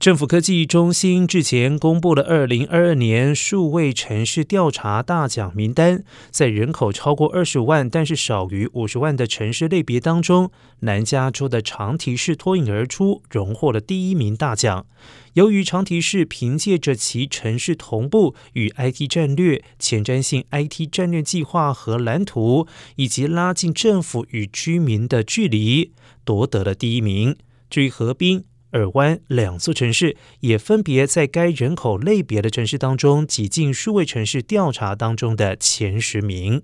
政府科技中心日前公布了二零二二年数位城市调查大奖名单，在人口超过二十万但是少于五十万的城市类别当中，南加州的长堤市脱颖而出，荣获了第一名大奖。由于长堤市凭借着其城市同步与 IT 战略、前瞻性 IT 战略计划和蓝图，以及拉近政府与居民的距离，夺得了第一名。至于河滨。尔湾两座城市也分别在该人口类别的城市当中挤进数位城市调查当中的前十名。